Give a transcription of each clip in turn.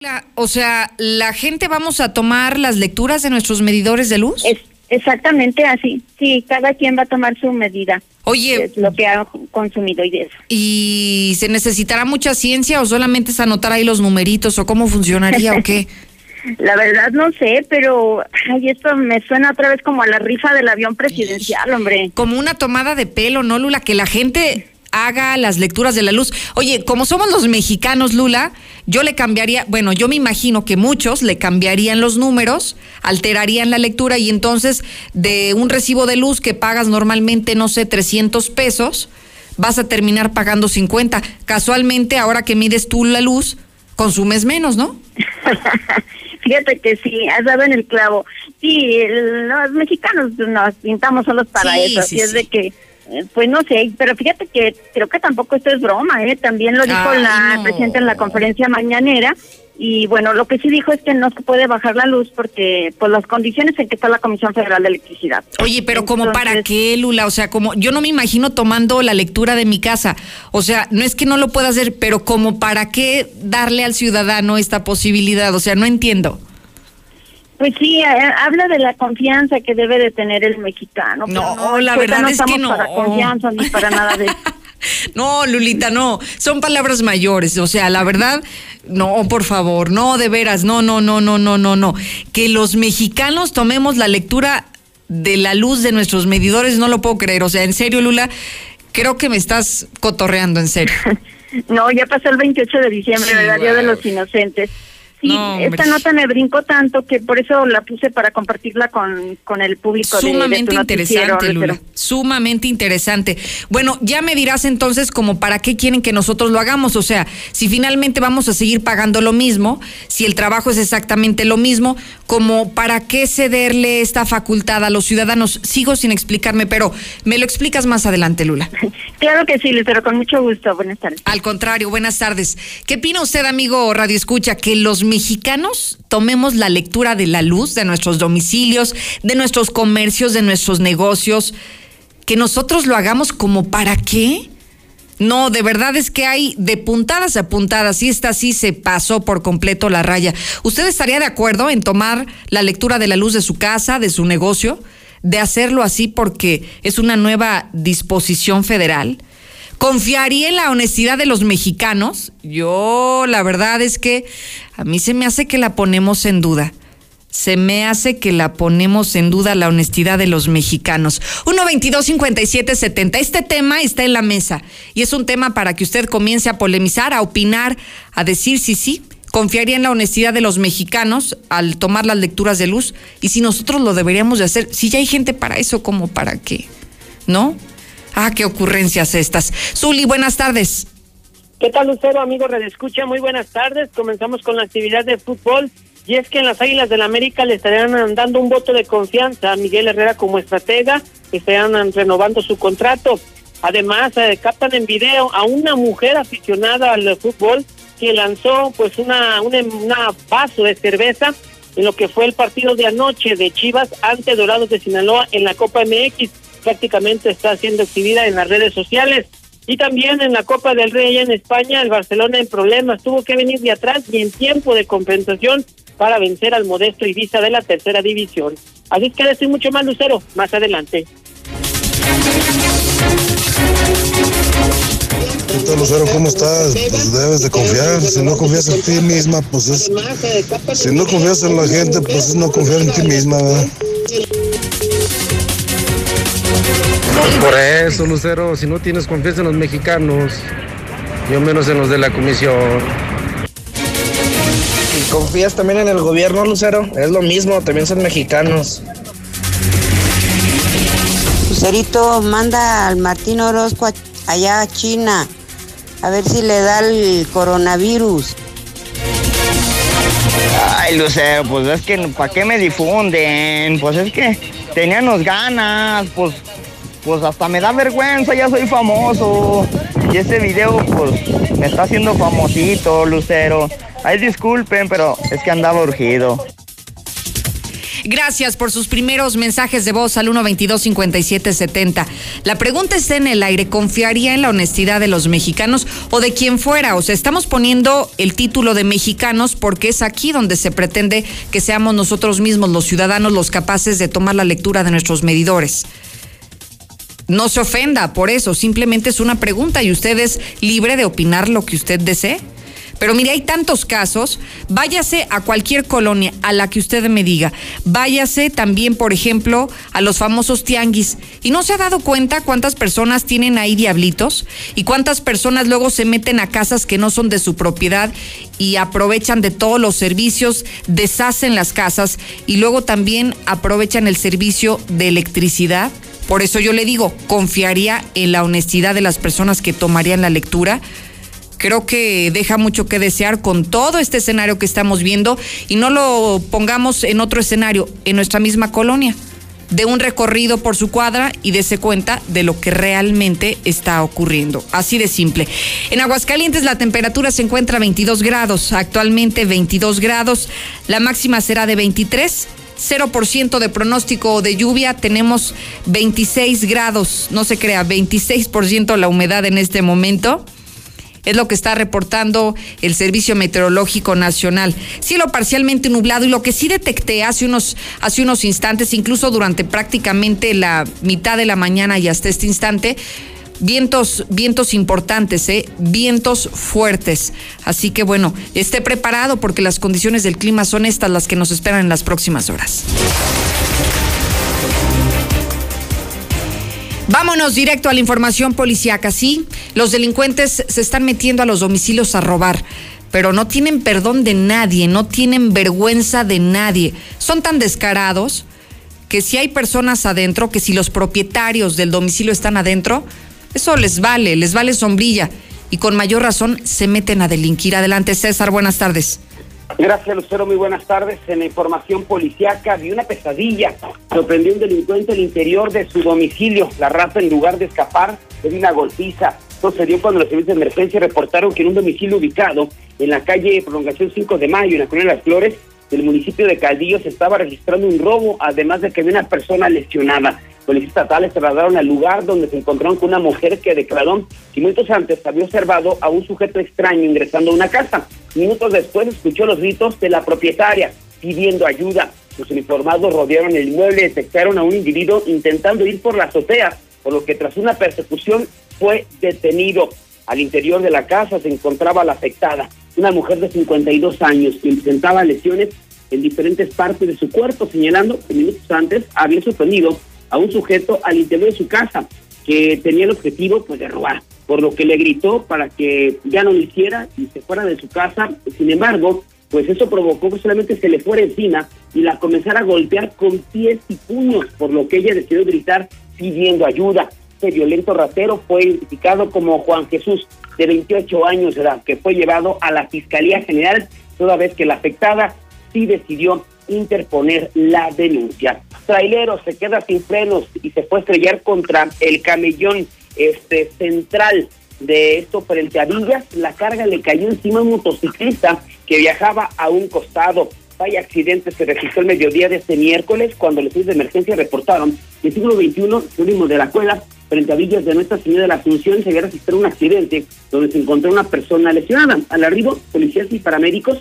La- o sea, ¿la gente vamos a tomar las lecturas de nuestros medidores de luz? Es exactamente así. Sí, cada quien va a tomar su medida. Oye, Es lo que ha consumido y de eso. ¿y se necesitará mucha ciencia o solamente es anotar ahí los numeritos o cómo funcionaría o qué? La verdad no sé, pero ay, esto me suena otra vez como a la rifa del avión presidencial, hombre. Como una tomada de pelo, ¿no, Lula? Que la gente haga las lecturas de la luz. Oye, como somos los mexicanos, Lula, yo le cambiaría, bueno, yo me imagino que muchos le cambiarían los números, alterarían la lectura y entonces de un recibo de luz que pagas normalmente, no sé, 300 pesos, vas a terminar pagando 50. Casualmente, ahora que mides tú la luz, consumes menos, ¿no? Fíjate que sí, has dado en el clavo. Sí, los mexicanos nos pintamos solos para Sí, eso, sí, es sí. de que, pues no sé, pero fíjate que creo que tampoco esto es broma, ¿eh? También lo dijo Ay, la no. presidenta en la conferencia mañanera. Y bueno, lo que sí dijo es que no se puede bajar la luz porque, por las condiciones en que está la Comisión Federal de Electricidad. Oye, pero como para qué, Lula, o sea, como yo no me imagino tomando la lectura de mi casa. O sea, no es que no lo pueda hacer, pero como para qué darle al ciudadano esta posibilidad, o sea, no entiendo. Pues sí, eh, habla de la confianza que debe de tener el mexicano. No, la ahorita verdad no es que no. para confianza ni para nada de eso. No, Lulita, no, son palabras mayores, o sea, la verdad, no, por favor, no, de veras, no, no, no, no, no, no, no. Que los mexicanos tomemos la lectura de la luz de nuestros medidores, no lo puedo creer, o sea, en serio, Lula, creo que me estás cotorreando, en serio. No, ya pasó el 28 de diciembre, Sí, ¿verdad? Día de los Inocentes. Sí, No, esta nota me brincó tanto que por eso la puse para compartirla con, con el público de- de, Sumamente tu noticiero, interesante, Lula. Sumamente interesante. Bueno, ya me dirás entonces como para qué quieren que nosotros lo hagamos. O sea, si finalmente vamos a seguir pagando lo mismo, si el trabajo es exactamente lo mismo, como para qué cederle esta facultad a los ciudadanos. Sigo sin explicarme, pero me lo explicas más adelante, Lula. Claro que sí, Lucero, con mucho gusto. Buenas tardes. Al contrario, buenas tardes. ¿Qué opina usted, amigo Radio Escucha, que los mexicanos tomemos la lectura de la luz de nuestros domicilios, de nuestros comercios, de nuestros negocios? Que nosotros lo hagamos como para qué? No, de verdad es que hay de puntadas a puntadas y esta sí se pasó por completo la raya. ¿Usted estaría de acuerdo en tomar la lectura de la luz de su casa, de su negocio, de hacerlo así porque es una nueva disposición federal? ¿Confiaría en la honestidad de los mexicanos? Yo, la verdad es que a mí se me hace que la ponemos en duda. Se me hace que la ponemos en duda la honestidad de los mexicanos. 1-22-57-70. Este tema está en la mesa y es un tema para que usted comience a polemizar, a opinar, a decir si sí. Confiaría en la honestidad de los mexicanos al tomar las lecturas de luz y si nosotros lo deberíamos de hacer, si ya hay gente para eso, como para qué, ¿no? Ah, qué ocurrencias estas. Zuli, buenas tardes. ¿Qué tal, Lucero, amigo Red Escucha? Muy buenas tardes. Comenzamos con la actividad de fútbol. Y es que en las Águilas del América le estarían dando un voto de confianza a Miguel Herrera como estratega, estarían renovando su contrato. Además, eh, captan en video a una mujer aficionada al fútbol que lanzó pues una, una, una vaso de cerveza en lo que fue el partido de anoche de Chivas ante Dorados de Sinaloa en la Copa MX. Prácticamente está siendo exhibida en las redes sociales. Y también en la Copa del Rey en España, el Barcelona en problemas tuvo que venir de atrás y en tiempo de compensación para vencer al modesto Ibiza de la tercera división. Así es que ahora estoy mucho más lucero más adelante. ¿Qué tal, Lucero? ¿Cómo estás? Pues debes de confiar. Si no confías en ti misma, pues es... Si no confías en la gente, pues es no confiar en ti misma, ¿verdad? Por eso, Lucero, si no tienes confianza en los mexicanos, yo menos en los de la comisión. ¿Y confías también en el gobierno, Lucero? Es lo mismo, también son mexicanos. Lucerito, manda al Martín Orozco a- allá a China, a ver si le da el coronavirus. Ay, Lucero, pues es que ¿para qué me difunden? Pues es que teníamos ganas, pues, pues hasta me da vergüenza, ya soy famoso. Y ese video, pues, me está haciendo famosito, Lucero. Ay, disculpen, pero es que andaba urgido. Gracias por sus primeros mensajes de voz al 122-5770. La pregunta está en el aire. ¿Confiaría en la honestidad de los mexicanos o de quien fuera? O sea, estamos poniendo el título de mexicanos porque es aquí donde se pretende que seamos nosotros mismos, los ciudadanos, los capaces de tomar la lectura de nuestros medidores. No se ofenda por eso, simplemente es una pregunta y usted es libre de opinar lo que usted desee. Pero mire, hay tantos casos. Váyase a cualquier colonia, a la que usted me diga. Váyase también, por ejemplo, a los famosos tianguis. ¿Y no se ha dado cuenta cuántas personas tienen ahí diablitos? ¿Y cuántas personas luego se meten a casas que no son de su propiedad y aprovechan de todos los servicios, deshacen las casas y luego también aprovechan el servicio de electricidad? Por eso yo le digo, confiaría en la honestidad de las personas que tomarían la lectura creo que deja mucho que desear con todo este escenario que estamos viendo y no lo pongamos en otro escenario, en nuestra misma colonia. De un recorrido por su cuadra y dése cuenta de lo que realmente está ocurriendo. Así de simple. En Aguascalientes la temperatura se encuentra a 22 grados, actualmente 22 grados. La máxima será de 23. 0% de pronóstico de lluvia, tenemos 26 grados, no se crea, 26% la humedad en este momento. Es lo que está reportando el Servicio Meteorológico Nacional. Cielo parcialmente nublado y lo que sí detecté hace unos, hace unos instantes, incluso durante prácticamente la mitad de la mañana y hasta este instante, vientos, vientos importantes, ¿eh? vientos fuertes. Así que bueno, esté preparado porque las condiciones del clima son estas las que nos esperan en las próximas horas. Vámonos directo a la información policíaca. Sí, los delincuentes se están metiendo a los domicilios a robar, pero no tienen perdón de nadie, no tienen vergüenza de nadie. Son tan descarados que si hay personas adentro, que si los propietarios del domicilio están adentro, eso les vale, les vale sombrilla. Y con mayor razón se meten a delinquir. Adelante, César, buenas tardes. Gracias, Lucero. Muy buenas tardes. En la información policiaca vi una pesadilla. Sorprendió un delincuente al interior de su domicilio. La raza, en lugar de escapar, le una golpiza. Sucedió cuando los servicios de emergencia reportaron que en un domicilio ubicado en la calle Prolongación 5 de Mayo, en la Colonia Las Flores, del municipio de Caldillo, se estaba registrando un robo, además de que había una persona lesionada. Policías estatales trasladaron al lugar donde se encontraron con una mujer que declaró que minutos antes había observado a un sujeto extraño ingresando a una casa. Minutos después escuchó los gritos de la propietaria pidiendo ayuda. Los uniformados rodearon el inmueble y detectaron a un individuo intentando ir por la azotea, por lo que tras una persecución fue detenido. Al interior de la casa se encontraba la afectada, una mujer de 52 años, que presentaba lesiones en diferentes partes de su cuerpo, señalando que minutos antes había sorprendido a un sujeto al interior de su casa que tenía el objetivo pues de robar, por lo que le gritó para que ya no lo hiciera y se fuera de su casa. Sin embargo, pues eso provocó que solamente se le fuera encima y la comenzara a golpear con pies y puños, por lo que ella decidió gritar pidiendo ayuda. Este violento ratero fue identificado como Juan Jesús, de 28 años de edad, que fue llevado a la Fiscalía General, toda vez que la afectada sí decidió interponer la denuncia. Trailero se queda sin frenos y se fue a estrellar contra el camellón este central de esto frente a Villas. La carga le cayó encima a un motociclista que viajaba a un costado. Vaya accidente se registró el mediodía de este miércoles cuando los servicios de emergencia reportaron que el siglo XXI, último de la cuela, frente a Villas de Nuestra Señora de la Asunción, se había registrado un accidente donde se encontró una persona lesionada. Al arribo, policías y paramédicos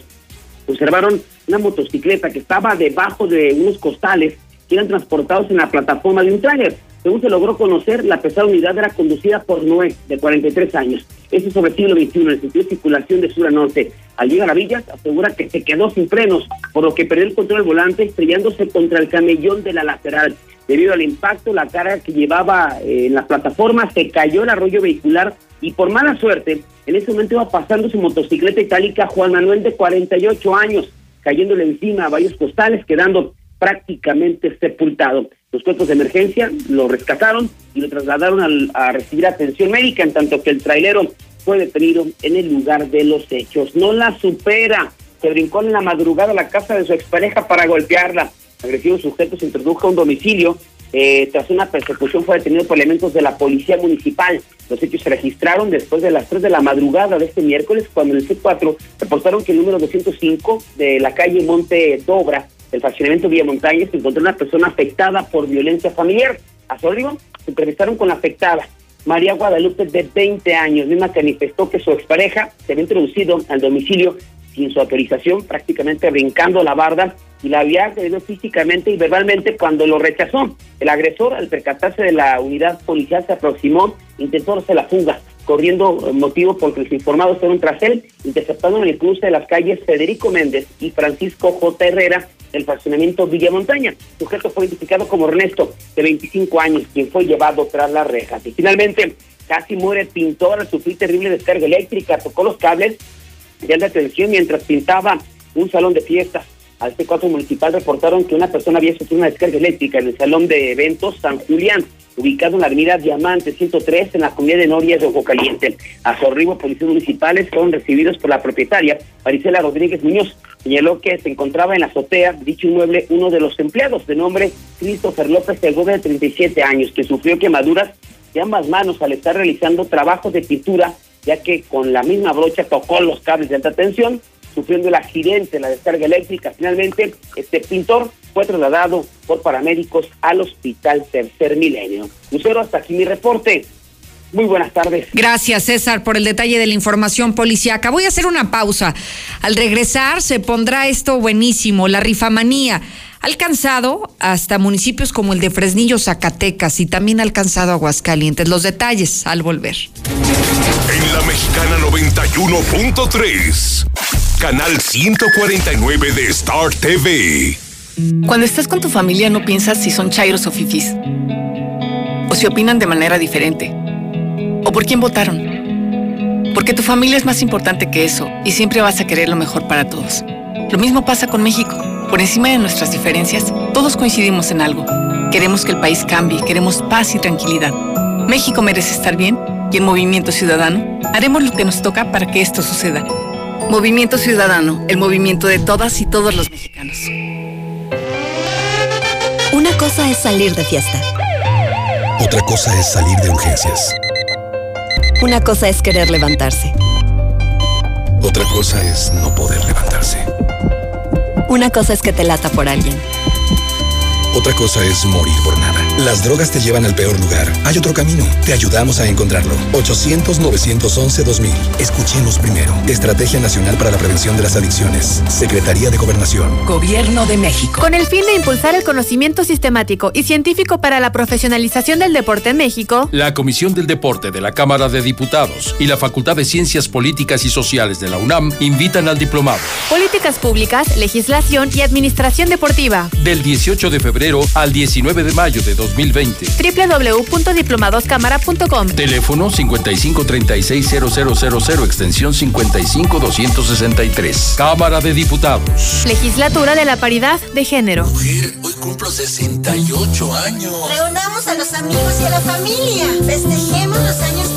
observaron una motocicleta que estaba debajo de unos costales que eran transportados en la plataforma de un tráiler. Según se logró conocer, la pesada unidad era conducida por Noé, de 43 años. Eso sobre siglo XXI, en el sentido de circulación de sur a norte. Al llegar a Villas, asegura que se quedó sin frenos, por lo que perdió el control del volante, estrellándose contra el camellón de la lateral. Debido al impacto, la carga que llevaba eh, en la plataforma se cayó el arroyo vehicular y por mala suerte, en ese momento iba pasando su motocicleta itálica Juan Manuel de 48 años, cayéndole encima a varios costales, quedando prácticamente sepultado. Los cuerpos de emergencia lo rescataron y lo trasladaron a recibir atención médica, en tanto que el trailero fue detenido en el lugar de los hechos. No la supera. Se brincó en la madrugada a la casa de su expareja para golpearla. Agresivo sujeto se introdujo a un domicilio. Eh, tras una persecución fue detenido por elementos de la policía municipal. Los hechos se registraron después de las 3 de la madrugada de este miércoles, cuando en el C4 reportaron que el número 205 de la calle Monte Dobra del fraccionamiento Villa Montaña se encontró una persona afectada por violencia familiar. A su arribo se entrevistaron con la afectada, María Guadalupe, de 20 años, misma que manifestó que su expareja se había introducido al domicilio sin su autorización, prácticamente brincando la barda y la había agredido físicamente y verbalmente cuando lo rechazó. El agresor, al percatarse de la unidad policial, se aproximó, intentó darse la fuga, corriendo motivo porque los informados fueron tras él, interceptando en el cruce de las calles Federico Méndez y Francisco J. Herrera del fraccionamiento Villa Montaña. El sujeto fue identificado como Ernesto, de 25 años, quien fue llevado tras las rejas. Y finalmente, casi muere pintor al sufrir terrible descarga eléctrica, tocó los cables de alta tensión mientras pintaba un salón de fiestas. Al C4 municipal reportaron que una persona había sufrido una descarga eléctrica en el salón de eventos San Julián, ubicado en la avenida Diamante 103 en la comunidad de Norias de Ojo Caliente. A su arribo, policías municipales fueron recibidos por la propietaria, Marisela Rodríguez Muñoz. Señaló que se encontraba en la azotea dicho inmueble uno de los empleados de nombre Christopher López Segovia de 37 años, que sufrió quemaduras de ambas manos al estar realizando trabajos de pintura ya que con la misma brocha tocó los cables de alta tensión, sufriendo el accidente, la descarga eléctrica. Finalmente, este pintor fue trasladado por paramédicos al Hospital Tercer Milenio. Lucero, hasta aquí mi reporte. Muy buenas tardes. Gracias, César, por el detalle de la información policiaca. Voy a hacer una pausa. Al regresar se pondrá esto buenísimo, la rifamanía. Alcanzado hasta municipios como el de Fresnillo, Zacatecas y también alcanzado Aguascalientes. Los detalles al volver. En la Mexicana 91.3, canal 149 de Star TV. Cuando estás con tu familia no piensas si son chairos o fifis. O si opinan de manera diferente. O por quién votaron. Porque tu familia es más importante que eso y siempre vas a querer lo mejor para todos. Lo mismo pasa con México. Por encima de nuestras diferencias, todos coincidimos en algo. Queremos que el país cambie, queremos paz y tranquilidad. México merece estar bien y en Movimiento Ciudadano haremos lo que nos toca para que esto suceda. Movimiento Ciudadano, el movimiento de todas y todos los mexicanos. Una cosa es salir de fiesta. Otra cosa es salir de urgencias. Una cosa es querer levantarse. Otra cosa es no poder levantarse. Una cosa es que te lata por alguien. Otra cosa es morir por nada. Las drogas te llevan al peor lugar. Hay otro camino. Te ayudamos a encontrarlo. 800-911-2000. Escuchemos primero. Estrategia Nacional para la Prevención de las Adicciones. Secretaría de Gobernación. Gobierno de México. Con el fin de impulsar el conocimiento sistemático y científico para la profesionalización del deporte en México, la Comisión del Deporte de la Cámara de Diputados y la Facultad de Ciencias Políticas y Sociales de la UNAM invitan al diplomado. Políticas Públicas, Legislación y Administración Deportiva. Del 18 de febrero al 19 de mayo de 2020. www.diplomadoscámara.com Teléfono 55360000 extensión 55263. Cámara de Diputados. Legislatura de la Paridad de Género. Mujer, hoy cumplo 68 años. Reunamos a los amigos y a la familia. Festejemos los años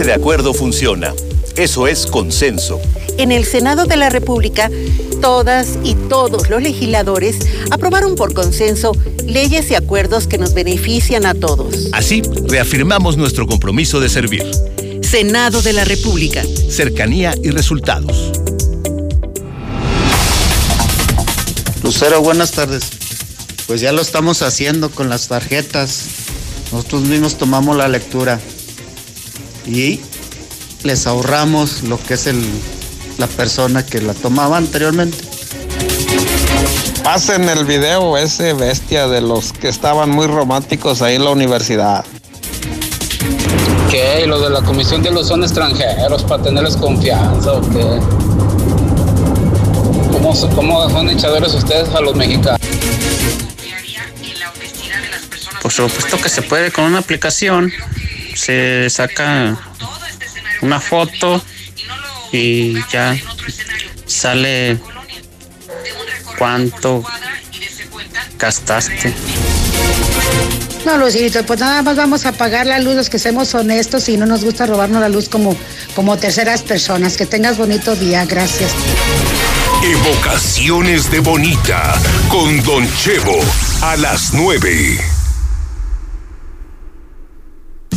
Ponerse de acuerdo funciona. Eso es consenso. En el Senado de la República, todas y todos los legisladores aprobaron por consenso leyes y acuerdos que nos benefician a todos. Así, reafirmamos nuestro compromiso de servir. Senado de la República. Cercanía y resultados. Lucero, buenas tardes. Pues ya lo estamos haciendo con las tarjetas. Nosotros mismos tomamos la lectura. Y les ahorramos lo que es el, la persona que la tomaba anteriormente. Pasen el video ese bestia de los que estaban muy románticos ahí en la universidad. ¿Qué? ¿Y lo de la comisión de los son extranjeros para tenerles confianza o qué? ¿Cómo, cómo son echadores ustedes a los mexicanos? Por supuesto que se puede con una aplicación. Se saca una foto y ya sale cuánto gastaste. No, Lucito, pues nada más vamos a pagar la luz, los que seamos honestos y no nos gusta robarnos la luz como, como terceras personas. Que tengas bonito día, gracias. Evocaciones de Bonita con Don Chevo a las 9.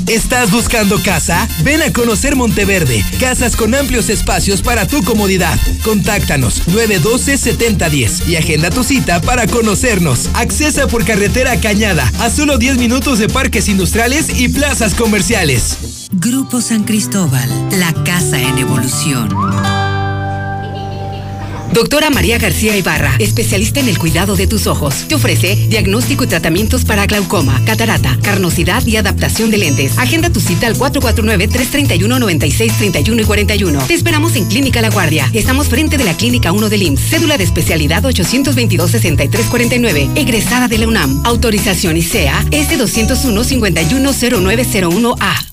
¿Estás buscando casa? Ven a conocer Monteverde. Casas con amplios espacios para tu comodidad. Contáctanos 912-7010 y agenda tu cita para conocernos. Accesa por carretera Cañada a solo 10 minutos de parques industriales y plazas comerciales. Grupo San Cristóbal, la casa en evolución. Doctora María García Ibarra, especialista en el cuidado de tus ojos. Te ofrece diagnóstico y tratamientos para glaucoma, catarata, carnosidad y adaptación de lentes. Agenda tu cita al 449-331-9631 y 41. Te esperamos en Clínica La Guardia. Estamos frente de la Clínica 1 del IMSS. Cédula de especialidad 822-6349. Egresada de la UNAM. Autorización ICEA S201-510901A.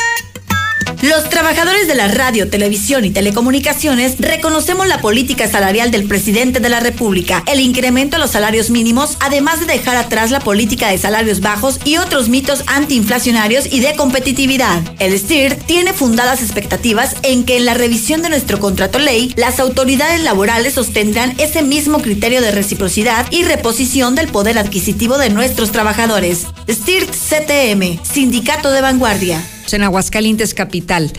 Los trabajadores de la radio, televisión y telecomunicaciones reconocemos la política salarial del presidente de la República, el incremento a los salarios mínimos, además de dejar atrás la política de salarios bajos y otros mitos antiinflacionarios y de competitividad. El STIR tiene fundadas expectativas en que en la revisión de nuestro contrato ley, las autoridades laborales sostendrán ese mismo criterio de reciprocidad y reposición del poder adquisitivo de nuestros trabajadores. STIR CTM, Sindicato de Vanguardia en Aguascalientes Capital.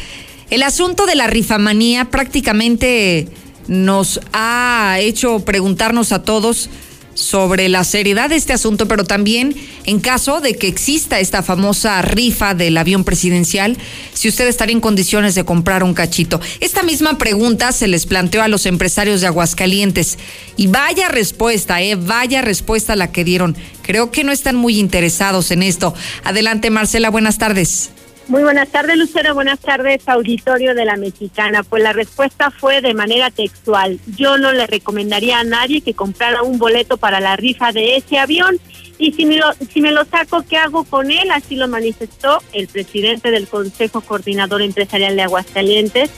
El asunto de la rifamanía prácticamente nos ha hecho preguntarnos a todos sobre la seriedad de este asunto, pero también en caso de que exista esta famosa rifa del avión presidencial, si usted estaría en condiciones de comprar un cachito. Esta misma pregunta se les planteó a los empresarios de Aguascalientes y vaya respuesta, eh, vaya respuesta la que dieron. Creo que no están muy interesados en esto. Adelante, Marcela, buenas tardes. Muy buenas tardes, Lucero. Buenas tardes, auditorio de la Mexicana. Pues la respuesta fue de manera textual. Yo no le recomendaría a nadie que comprara un boleto para la rifa de ese avión. Y si me, lo, si me lo saco, ¿qué hago con él? Así lo manifestó el presidente del Consejo Coordinador Empresarial de Aguascalientes,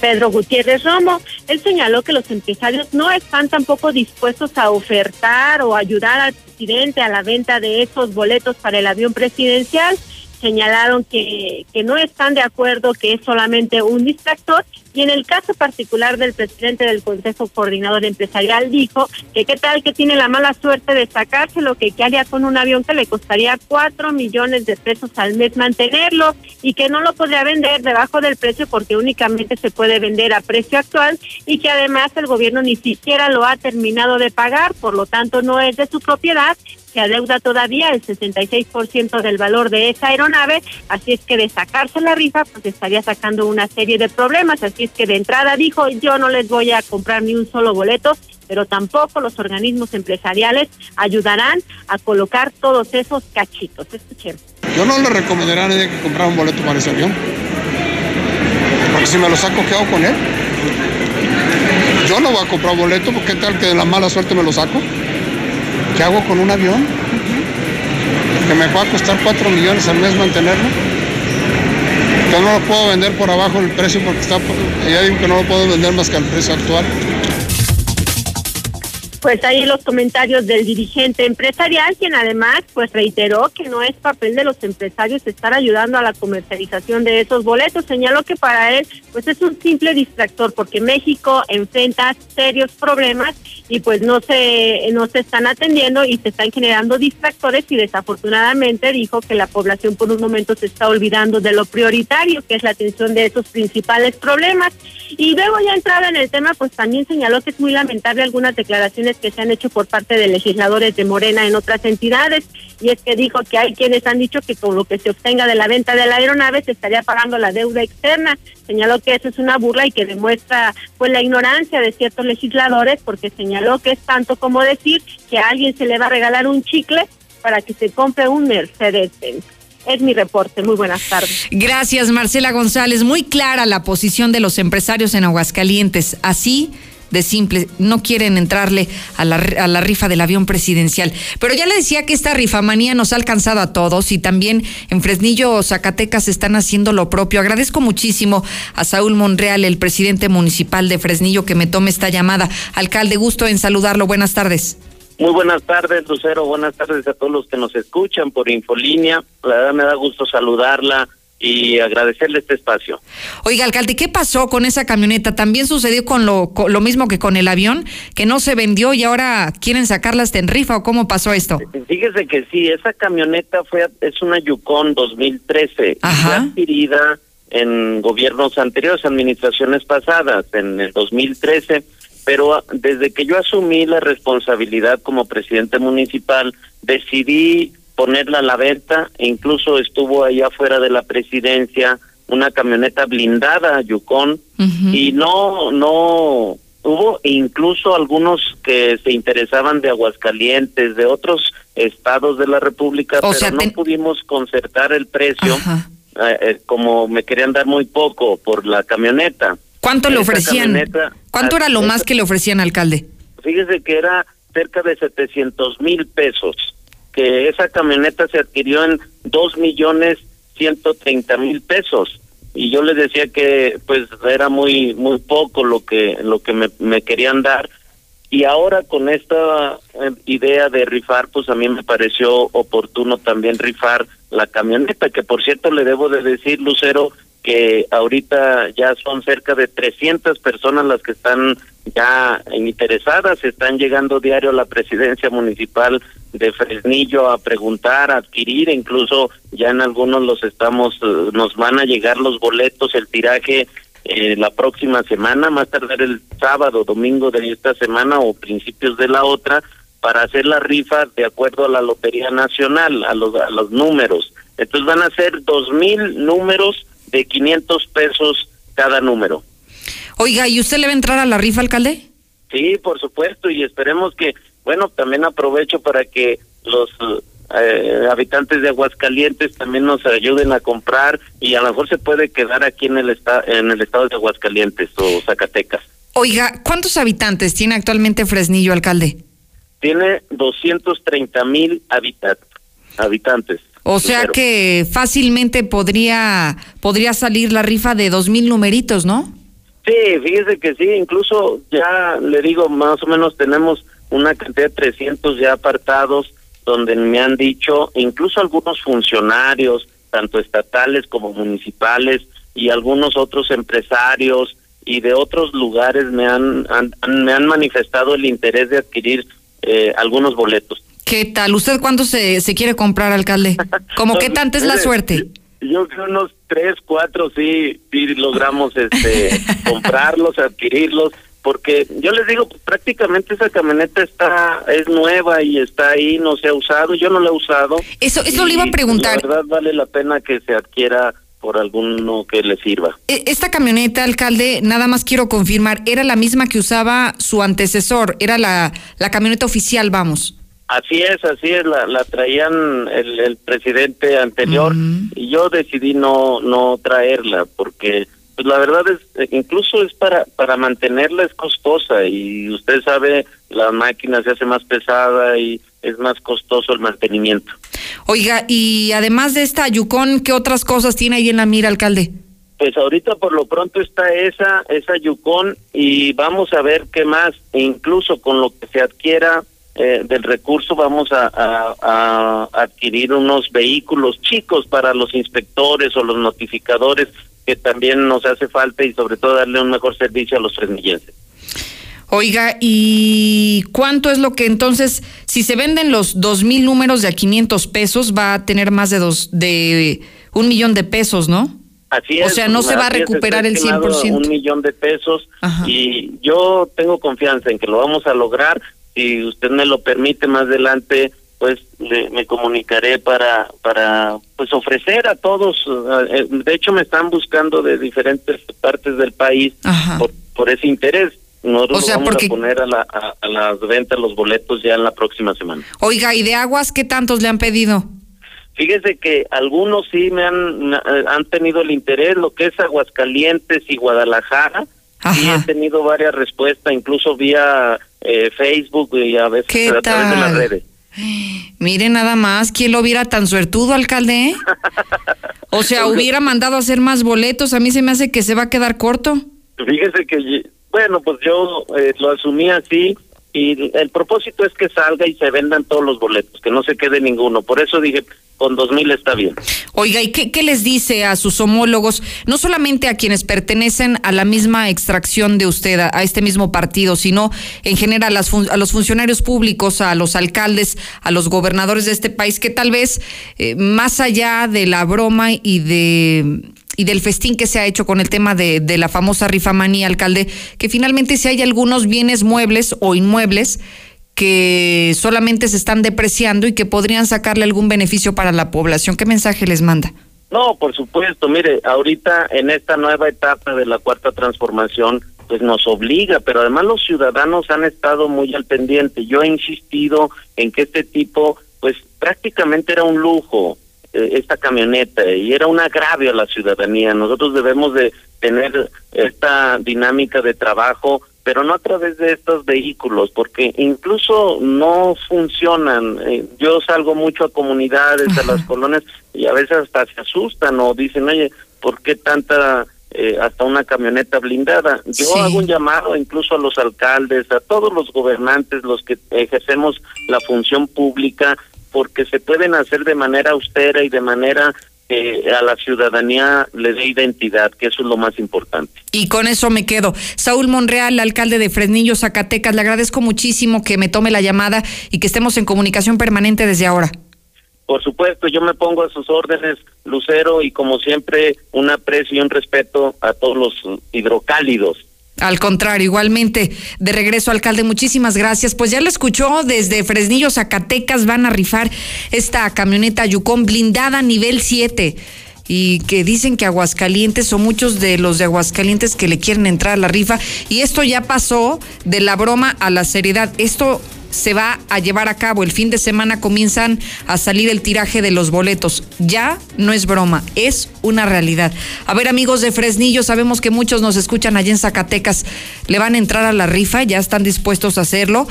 Pedro Gutiérrez Romo. Él señaló que los empresarios no están tampoco dispuestos a ofertar o ayudar al presidente a la venta de esos boletos para el avión presidencial señalaron que, que no están de acuerdo, que es solamente un distractor y en el caso particular del presidente del Consejo Coordinador Empresarial dijo que qué tal que tiene la mala suerte de sacárselo, que qué haría con un avión que le costaría cuatro millones de pesos al mes mantenerlo y que no lo podría vender debajo del precio porque únicamente se puede vender a precio actual y que además el gobierno ni siquiera lo ha terminado de pagar, por lo tanto no es de su propiedad se adeuda todavía el 66% del valor de esa aeronave, así es que de sacarse la rifa, pues estaría sacando una serie de problemas, así es que de entrada dijo, yo no les voy a comprar ni un solo boleto, pero tampoco los organismos empresariales ayudarán a colocar todos esos cachitos. Escuchemos. Yo no le recomendaría a nadie que comprara un boleto para ese avión, porque si me lo saco, ¿qué hago con él? Yo no voy a comprar boleto, porque tal que de la mala suerte me lo saco. ¿Qué hago con un avión? Que me va a costar 4 millones al mes mantenerlo. Yo no lo puedo vender por abajo del precio porque está, ya digo que no lo puedo vender más que al precio actual. Pues ahí los comentarios del dirigente empresarial, quien además pues reiteró que no es papel de los empresarios estar ayudando a la comercialización de esos boletos. Señaló que para él pues es un simple distractor porque México enfrenta serios problemas y pues no se no se están atendiendo y se están generando distractores y desafortunadamente dijo que la población por un momento se está olvidando de lo prioritario que es la atención de esos principales problemas y luego ya entrada en el tema pues también señaló que es muy lamentable algunas declaraciones que se han hecho por parte de legisladores de Morena en otras entidades y es que dijo que hay quienes han dicho que con lo que se obtenga de la venta de la aeronave se estaría pagando la deuda externa. Señaló que eso es una burla y que demuestra pues la ignorancia de ciertos legisladores porque señaló que es tanto como decir que a alguien se le va a regalar un chicle para que se compre un Mercedes-Benz. Es mi reporte. Muy buenas tardes. Gracias, Marcela González. Muy clara la posición de los empresarios en Aguascalientes. Así de simple, no quieren entrarle a la, a la rifa del avión presidencial. Pero ya le decía que esta rifamanía nos ha alcanzado a todos y también en Fresnillo, Zacatecas están haciendo lo propio. Agradezco muchísimo a Saúl Monreal, el presidente municipal de Fresnillo, que me tome esta llamada. Alcalde, gusto en saludarlo. Buenas tardes. Muy buenas tardes, Lucero. Buenas tardes a todos los que nos escuchan por Infolínea. La verdad me da gusto saludarla y agradecerle este espacio. Oiga, alcalde, ¿qué pasó con esa camioneta? ¿También sucedió con lo, lo mismo que con el avión, que no se vendió y ahora quieren sacarlas en rifa o cómo pasó esto? Fíjese que sí, esa camioneta fue es una Yukon 2013, Fue adquirida en gobiernos anteriores, administraciones pasadas, en el 2013 pero desde que yo asumí la responsabilidad como presidente municipal, decidí ponerla a la venta, e incluso estuvo ahí afuera de la presidencia una camioneta blindada Yukon y no no hubo incluso algunos que se interesaban de Aguascalientes, de otros estados de la República, pero no pudimos concertar el precio eh, eh, como me querían dar muy poco por la camioneta. ¿Cuánto le ofrecían? ¿Cuánto era lo más que le ofrecían, alcalde? Fíjese que era cerca de 700 mil pesos que esa camioneta se adquirió en dos millones ciento treinta mil pesos. Y yo les decía que pues era muy muy poco lo que lo que me, querían dar. Y ahora con esta eh, idea de rifar pues a mí me pareció oportuno también rifar la camioneta que por cierto le debo de decir Lucero que ahorita ya son cerca de 300 personas las que están ya interesadas, están llegando diario a la presidencia municipal de Fresnillo a preguntar, a adquirir, incluso ya en algunos los estamos, eh, nos van a llegar los boletos, el tiraje eh, la próxima semana, más tarde el sábado, domingo de esta semana o principios de la otra, para hacer la rifa de acuerdo a la Lotería Nacional, a los, a los números. Entonces van a ser dos mil números de 500 pesos cada número. Oiga, ¿y usted le va a entrar a la rifa, alcalde? Sí, por supuesto, y esperemos que, bueno, también aprovecho para que los eh, habitantes de Aguascalientes también nos ayuden a comprar y a lo mejor se puede quedar aquí en el, esta, en el estado de Aguascalientes o Zacatecas. Oiga, ¿cuántos habitantes tiene actualmente Fresnillo, alcalde? Tiene 230 mil habitantes. O sea que fácilmente podría, podría salir la rifa de dos mil numeritos, ¿no? Sí, fíjese que sí, incluso ya le digo, más o menos tenemos una cantidad de 300 ya apartados donde me han dicho, incluso algunos funcionarios, tanto estatales como municipales y algunos otros empresarios y de otros lugares me han, me han manifestado el interés de adquirir eh, algunos boletos. ¿Qué tal? ¿Usted cuándo se, se quiere comprar, alcalde? ¿Cómo qué tanta es la suerte? Yo creo unos tres, cuatro, sí, sí logramos este comprarlos, adquirirlos, porque yo les digo, prácticamente esa camioneta está es nueva y está ahí, no se ha usado, yo no la he usado. Eso, eso le iba a preguntar. La verdad vale la pena que se adquiera por alguno que le sirva. E, esta camioneta, alcalde, nada más quiero confirmar, era la misma que usaba su antecesor, era la, la camioneta oficial, vamos. Así es, así es, la, la traían el, el presidente anterior y yo decidí no no traerla porque pues la verdad es eh, incluso es para para mantenerla es costosa y usted sabe la máquina se hace más pesada y es más costoso el mantenimiento. Oiga, y además de esta Yukon, ¿qué otras cosas tiene ahí en la mira, alcalde? Pues ahorita por lo pronto está esa, esa Yukon y vamos a ver qué más, incluso con lo que se adquiera eh, del recurso vamos a, a- a adquirir unos vehículos chicos para los inspectores o los notificadores que también nos hace falta y sobre todo darle un mejor servicio a los fresnillenses. Oiga, ¿y cuánto es lo que entonces, si se venden los dos mil números de a 500 pesos, va a tener más de dos, de un millón de pesos, ¿no? Así O es. sea, no se va a recuperar el estimado 100%. Un millón de pesos y yo tengo confianza en que lo vamos a lograr. Si usted me lo permite más adelante, pues le- me comunicaré para para pues ofrecer a todos. eh, de hecho, me están buscando de diferentes partes del país por, por ese interés. Nosotros O sea, vamos porque- a poner a, la, a, a las ventas los boletos ya en la próxima semana. Oiga, ¿y de aguas qué tantos le han pedido? Fíjese que algunos sí me han, eh, han tenido el interés, lo que es Aguascalientes y Guadalajara. Sí he tenido varias respuestas, incluso vía eh, Facebook y a veces ¿Qué a través de las redes. Mire nada más, ¿quién lo hubiera tan suertudo, alcalde? eh? O sea, hubiera mandado a hacer más boletos, a mí se me hace que se va a quedar corto. Fíjese que, bueno, pues yo eh, lo asumí así y el propósito es que salga y se vendan todos los boletos, que no se quede ninguno. Por eso dije, con dos mil está bien. Oiga, ¿y qué, les dice a sus homólogos, no solamente a quienes pertenecen a la misma extracción de usted, a, a este mismo partido, sino en general a, las fun- a los funcionarios públicos, a los alcaldes, a los gobernadores de este país, que tal vez eh, más allá de la broma y de y del festín que se ha hecho con el tema de, de la famosa rifamanía, alcalde, que finalmente si hay algunos bienes muebles o inmuebles que solamente se están depreciando y que podrían sacarle algún beneficio para la población. ¿Qué mensaje les manda? No, por supuesto. Mire, ahorita en esta nueva etapa de la cuarta transformación, pues nos obliga, pero además los ciudadanos han estado muy al pendiente. Yo he insistido en que este tipo, pues prácticamente era un lujo eh, esta camioneta y era un agravio a la ciudadanía. Nosotros debemos de tener esta dinámica de trabajo pero no a través de estos vehículos, porque incluso no funcionan. Eh, Yo salgo mucho a comunidades, a las colonias, y a veces hasta se asustan o dicen, oye, ¿por qué tanta, eh, hasta una camioneta blindada? Yo Sí. hago un llamado incluso a los alcaldes, a todos los gobernantes, los que ejercemos la función pública, porque se pueden hacer de manera austera y de manera que a la ciudadanía le dé identidad, que eso es lo más importante. Y con eso me quedo. Saúl Monreal, alcalde de Fresnillo, Zacatecas, le agradezco muchísimo que me tome la llamada y que estemos en comunicación permanente desde ahora. Por supuesto, yo me pongo a sus órdenes, Lucero, y como siempre, un aprecio y un respeto a todos los hidrocálidos. Al contrario, igualmente, de regreso, alcalde, muchísimas gracias. Pues ya lo escuchó, desde Fresnillo, Zacatecas, van a rifar esta camioneta Yukon blindada nivel 7. Y que dicen que Aguascalientes o muchos de los de Aguascalientes que le quieren entrar a la rifa. Y esto ya pasó de la broma a la seriedad. Esto se va a llevar a cabo. El fin de semana comienzan a salir el tiraje de los boletos. Ya no es broma, es una realidad. A ver, amigos de Fresnillo, sabemos que muchos nos escuchan allá en Zacatecas. ¿Le van a entrar a la rifa? ¿Ya están dispuestos a hacerlo?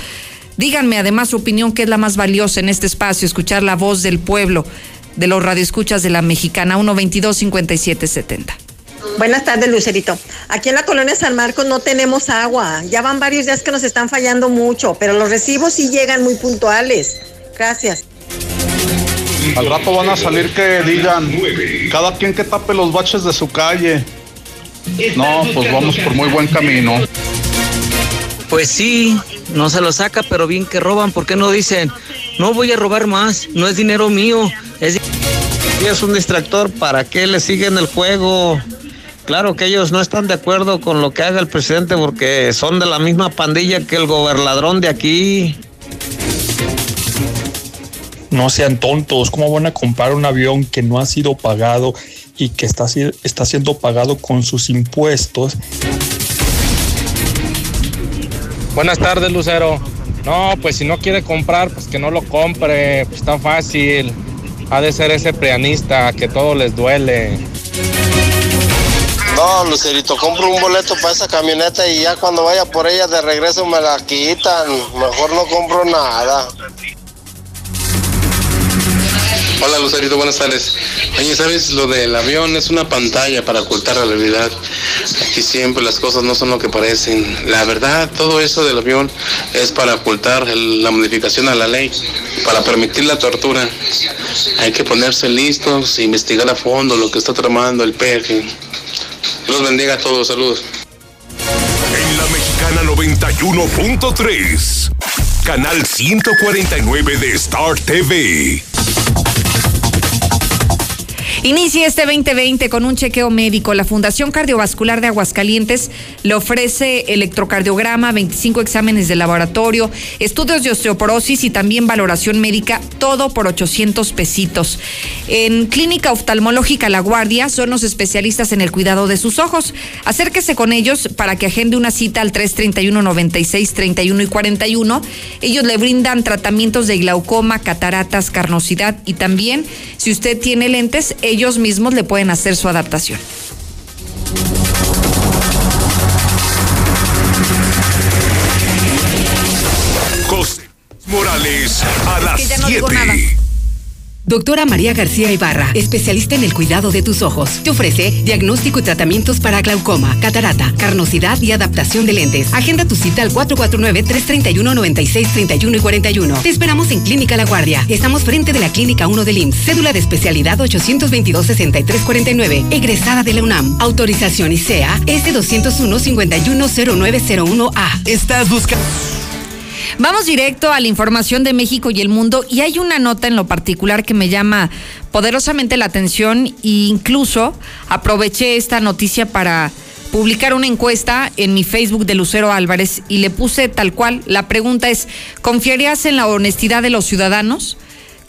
Díganme además su opinión, que es la más valiosa en este espacio, escuchar la voz del pueblo, de los radioescuchas de la mexicana, 122-5770. Buenas tardes, Lucerito. Aquí en la colonia San Marcos no tenemos agua. Ya van varios días que nos están fallando mucho, pero los recibos sí llegan muy puntuales. Gracias. Al rato van a salir que digan, cada quien que tape los baches de su calle. No, pues vamos por muy buen camino. Pues sí, no se lo saca, pero bien que roban. ¿Por qué no dicen, no voy a robar más, no es dinero mío? Es... Es un distractor, ¿para qué le siguen el juego? Claro que ellos no están de acuerdo con lo que haga el presidente porque son de la misma pandilla que el gobernadrón de aquí. No sean tontos, ¿cómo van a comprar un avión que no ha sido pagado y que está, si- está siendo pagado con sus impuestos? Buenas tardes, Lucero. No, pues si no quiere comprar, pues que no lo compre, pues está fácil. Ha de ser ese prianista que todo les duele. No, Lucerito, compro un boleto para esa camioneta y ya cuando vaya por ella de regreso me la quitan. Mejor no compro nada. Hola Lucerito, buenas tardes. Oye, ¿sabes? Lo del avión es una pantalla para ocultar la realidad. Aquí siempre las cosas no son lo que parecen. La verdad, todo eso del avión es para ocultar la modificación a la ley, para permitir la tortura. Hay que ponerse listos, e investigar a fondo lo que está tramando el peje. Dios bendiga a todos, saludos. En la mexicana 91.3. Canal 149 de Star TV. Inicia este 2020 con un chequeo médico. La Fundación Cardiovascular de Aguascalientes le ofrece electrocardiograma, 25 exámenes de laboratorio, estudios de osteoporosis y también valoración médica, todo por 800 pesitos. En Clínica Oftalmológica La Guardia son los especialistas en el cuidado de sus ojos. Acérquese con ellos para que agende una cita al 331 96 31 y 41. Ellos le brindan tratamientos de glaucoma, cataratas, carnosidad y también, si usted tiene lentes, mismos le pueden hacer su adaptación. José Morales a las que ya no digo 7. Doctora María García Ibarra, especialista en el cuidado de tus ojos. Te ofrece diagnóstico y tratamientos para glaucoma, catarata, carnosidad y adaptación de lentes. Agenda tu cita al 449-331-9631 y 41. Te esperamos en Clínica La Guardia. Estamos frente de la Clínica 1 del IMSS. Cédula de especialidad 822-6349. Egresada de la UNAM. Autorización ICEA S201-510901A. Estás buscando. Vamos directo a la información de México y el mundo y hay una nota en lo particular que me llama poderosamente la atención e incluso aproveché esta noticia para publicar una encuesta en mi Facebook de Lucero Álvarez y le puse tal cual, la pregunta es, ¿confiarías en la honestidad de los ciudadanos?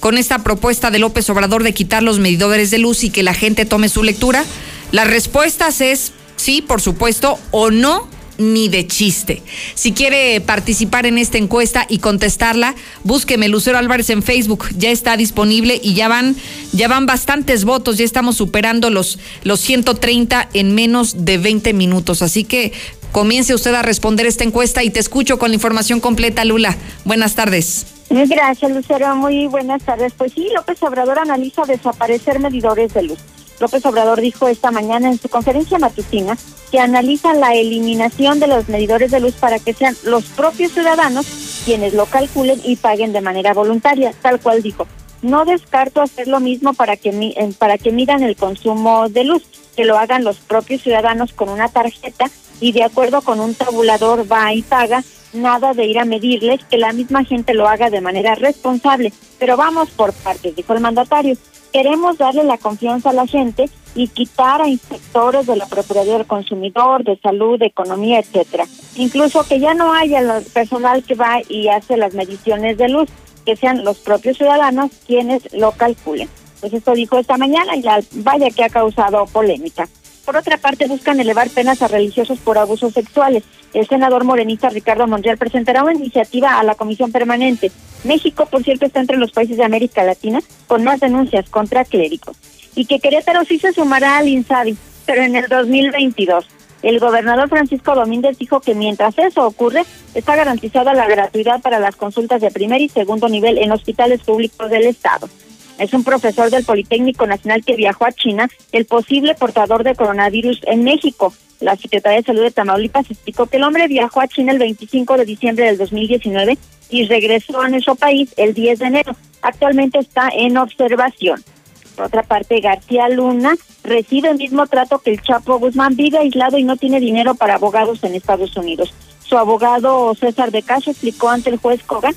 Con esta propuesta de López Obrador de quitar los medidores de luz y que la gente tome su lectura, las respuestas es sí, por supuesto, o no, ni de chiste. Si quiere participar en esta encuesta y contestarla, búsqueme Lucero Álvarez en Facebook, ya está disponible y ya van, ya van bastantes votos, ya estamos superando los, los 130 en menos de 20 minutos. Así que comience usted a responder esta encuesta y te escucho con la información completa, Lula. Buenas tardes. Gracias, Lucero. Muy buenas tardes. Pues sí, López Obrador analiza desaparecer medidores de luz. López Obrador dijo esta mañana en su conferencia matutina que analiza la eliminación de los medidores de luz para que sean los propios ciudadanos quienes lo calculen y paguen de manera voluntaria, tal cual dijo. No descarto hacer lo mismo para que para que midan el consumo de luz, que lo hagan los propios ciudadanos con una tarjeta y de acuerdo con un tabulador va y paga, nada de ir a medirles, que la misma gente lo haga de manera responsable. Pero vamos por partes, dijo el mandatario. Queremos darle la confianza a la gente y quitar a inspectores de la Procuraduría del Consumidor, de Salud, de Economía, etcétera. Incluso que ya no haya lo- personal que va y hace las mediciones de luz, que sean los propios ciudadanos quienes lo calculen. Pues esto dijo esta mañana y vaya que ha causado polémica. Por otra parte, buscan elevar penas a religiosos por abusos sexuales. El senador morenista Ricardo Monreal presentará una iniciativa a la Comisión Permanente. México, por cierto, está entre los países de América Latina con más denuncias contra clérigos. Y que Querétaro sí se sumará al INSABI, pero en el 2022. El gobernador Francisco Domínguez dijo que mientras eso ocurre, está garantizada la gratuidad para las consultas de primer y segundo nivel en hospitales públicos del Estado. Es un profesor del Politécnico Nacional que viajó a China, el posible portador de coronavirus en México. La Secretaría de Salud de Tamaulipas explicó que el hombre viajó a China el 25 de diciembre del 2019 y regresó a nuestro país el 10 de enero. Actualmente está en observación. Por otra parte, García Luna recibe el mismo trato que el Chapo Guzmán, vive aislado y no tiene dinero para abogados en Estados Unidos. Su abogado César de Cacho explicó ante el juez Kogan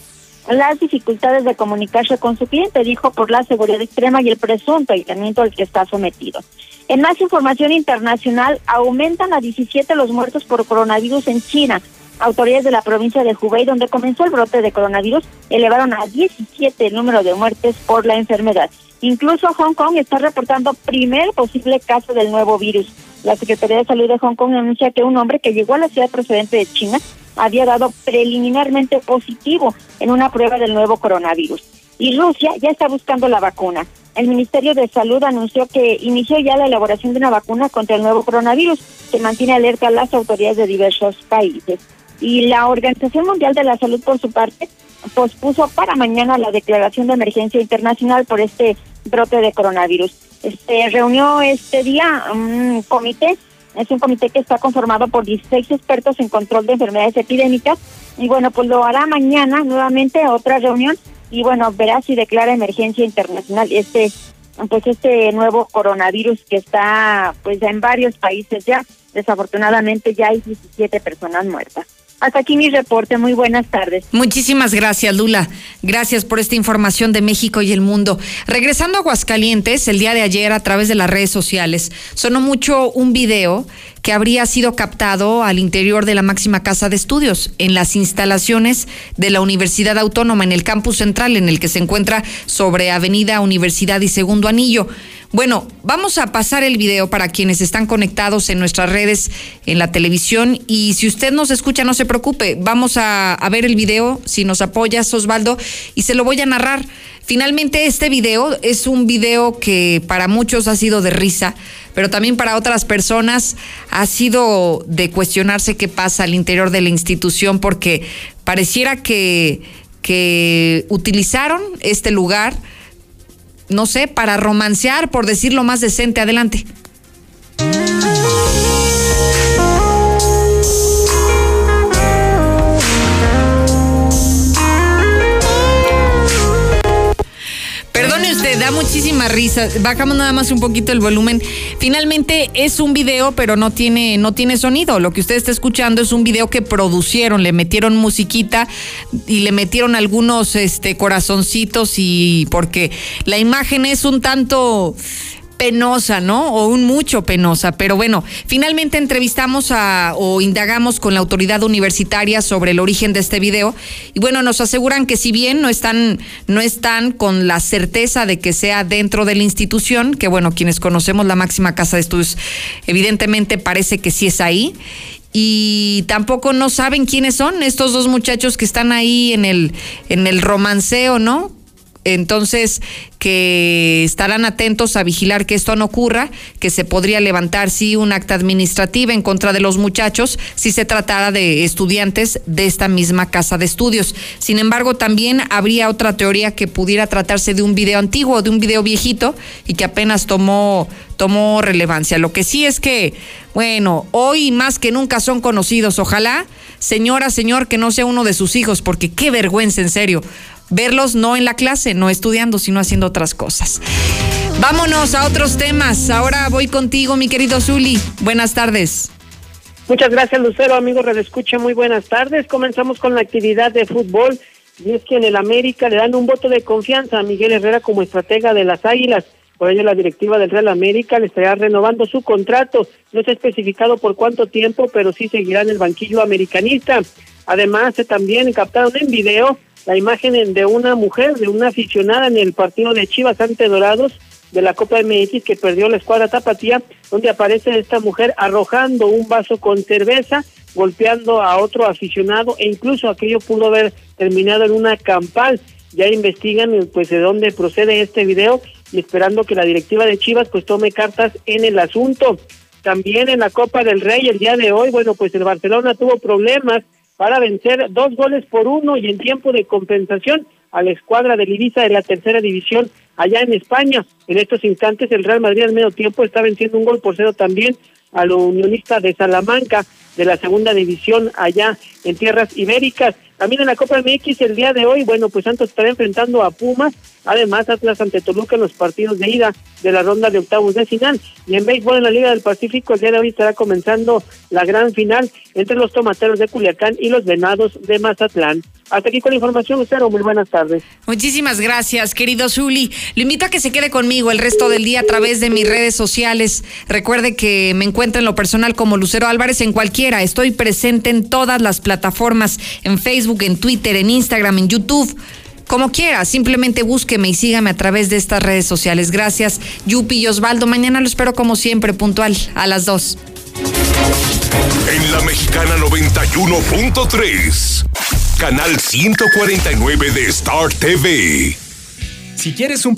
las dificultades de comunicarse con su cliente, dijo por la seguridad extrema y el presunto aislamiento al que está sometido. En más información internacional, aumentan a 17 los muertos por coronavirus en China. Autoridades de la provincia de Hubei, donde comenzó el brote de coronavirus, elevaron a 17 el número de muertes por la enfermedad. Incluso Hong Kong está reportando primer posible caso del nuevo virus. La Secretaría de Salud de Hong Kong anuncia que un hombre que llegó a la ciudad procedente de China había dado preliminarmente positivo en una prueba del nuevo coronavirus. Y Rusia ya está buscando la vacuna. El Ministerio de Salud anunció que inició ya la elaboración de una vacuna contra el nuevo coronavirus, que mantiene alerta a las autoridades de diversos países. Y la Organización Mundial de la Salud, por su parte, pospuso para mañana la declaración de emergencia internacional por este brote de coronavirus. Este reunió este día un comité, es un comité que está conformado por 16 expertos en control de enfermedades epidémicas y bueno, pues lo hará mañana nuevamente otra reunión y bueno, verá si declara emergencia internacional este pues este nuevo coronavirus que está pues en varios países ya. Desafortunadamente ya hay 17 personas muertas. Hasta aquí mi reporte. Muy buenas tardes. Muchísimas gracias, Lula. Gracias por esta información de México y el mundo. Regresando a Aguascalientes, el día de ayer a través de las redes sociales, sonó mucho un video que habría sido captado al interior de la máxima casa de estudios, en las instalaciones de la Universidad Autónoma, en el campus central, en el que se encuentra sobre Avenida Universidad y Segundo Anillo. Bueno, vamos a pasar el video para quienes están conectados en nuestras redes, en la televisión. Y si usted nos escucha, no se preocupe. Vamos a, ver el video, si nos apoyas, Osvaldo, y se lo voy a narrar. Finalmente, este video es un video que para muchos ha sido de risa, pero también para otras personas ha sido de cuestionarse qué pasa al interior de la institución, porque pareciera que, que utilizaron este lugar no sé, para romancear, por decirlo más decente. Adelante. Da muchísima risa. Bajamos nada más un poquito el volumen. Finalmente es un video, pero no tiene, no tiene sonido. Lo que usted está escuchando es un video que producieron, le metieron musiquita y le metieron algunos este, corazoncitos y porque la imagen es un tanto penosa, ¿no? O un mucho penosa. Pero bueno, finalmente entrevistamos a, o indagamos con la autoridad universitaria sobre el origen de este video. Y bueno, nos aseguran que si bien no están, no están con la certeza de que sea dentro de la institución, que bueno, quienes conocemos la máxima casa de estudios, evidentemente parece que sí es ahí. Y tampoco no saben quiénes son estos dos muchachos que están ahí en el, en el romanceo, ¿no? Entonces, que estarán atentos a vigilar que esto no ocurra, que se podría levantar, sí, un acta administrativa en contra de los muchachos si se tratara de estudiantes de esta misma casa de estudios. Sin embargo, también habría otra teoría que pudiera tratarse de un video antiguo, de un video viejito y que apenas tomó, tomó relevancia. Lo que sí es que, bueno, hoy más que nunca son conocidos. Ojalá, señora, señor, que no sea uno de sus hijos, porque qué vergüenza, en serio verlos no en la clase, no estudiando, sino haciendo otras cosas. Vámonos a otros temas. Ahora voy contigo, mi querido Zuli. Buenas tardes. Muchas gracias, Lucero. Amigo Redescucha, muy buenas tardes. Comenzamos con la actividad de fútbol. Y es que en el América le dan un voto de confianza a Miguel Herrera como estratega de las Águilas. Por ello, la directiva del Real América le estará renovando su contrato. No se ha especificado por cuánto tiempo, pero sí seguirá en el banquillo americanista. Además, también captaron en video la imagen de una mujer, de una aficionada en el partido de Chivas ante Dorados de la Copa MX que perdió la escuadra Tapatía, donde aparece esta mujer arrojando un vaso con cerveza, golpeando a otro aficionado e incluso aquello pudo haber terminado en una campal. Ya investigan pues de dónde procede este video y esperando que la directiva de Chivas pues tome cartas en el asunto. También en la Copa del Rey el día de hoy, bueno, pues el Barcelona tuvo problemas para vencer dos goles por uno y en tiempo de compensación a la escuadra del Ibiza de la tercera división allá en España. En estos instantes el Real Madrid al medio tiempo está venciendo un gol por cero también a lo unionista de Salamanca de la segunda división allá en tierras ibéricas. También en la Copa MX el día de hoy, bueno, pues Santos estará enfrentando a Pumas, además Atlas ante Toluca en los partidos de ida de la ronda de octavos de final. Y en béisbol en la Liga del Pacífico el día de hoy estará comenzando la gran final entre los tomateros de Culiacán y los venados de Mazatlán. Hasta aquí con la información, Lucero. Muy buenas tardes. Muchísimas gracias, querido Zuli. Le invito a que se quede conmigo el resto del día a través de mis redes sociales. Recuerde que me encuentra en lo personal como Lucero Álvarez en cualquiera. Estoy presente en todas las plataformas, en Facebook, en Twitter, en Instagram, en YouTube. Como quiera, simplemente búsqueme y sígame a través de estas redes sociales. Gracias, Yupi y Osvaldo. Mañana lo espero como siempre, puntual, a las dos. En la Mexicana 91.3, canal 149 de Star TV. Si quieres un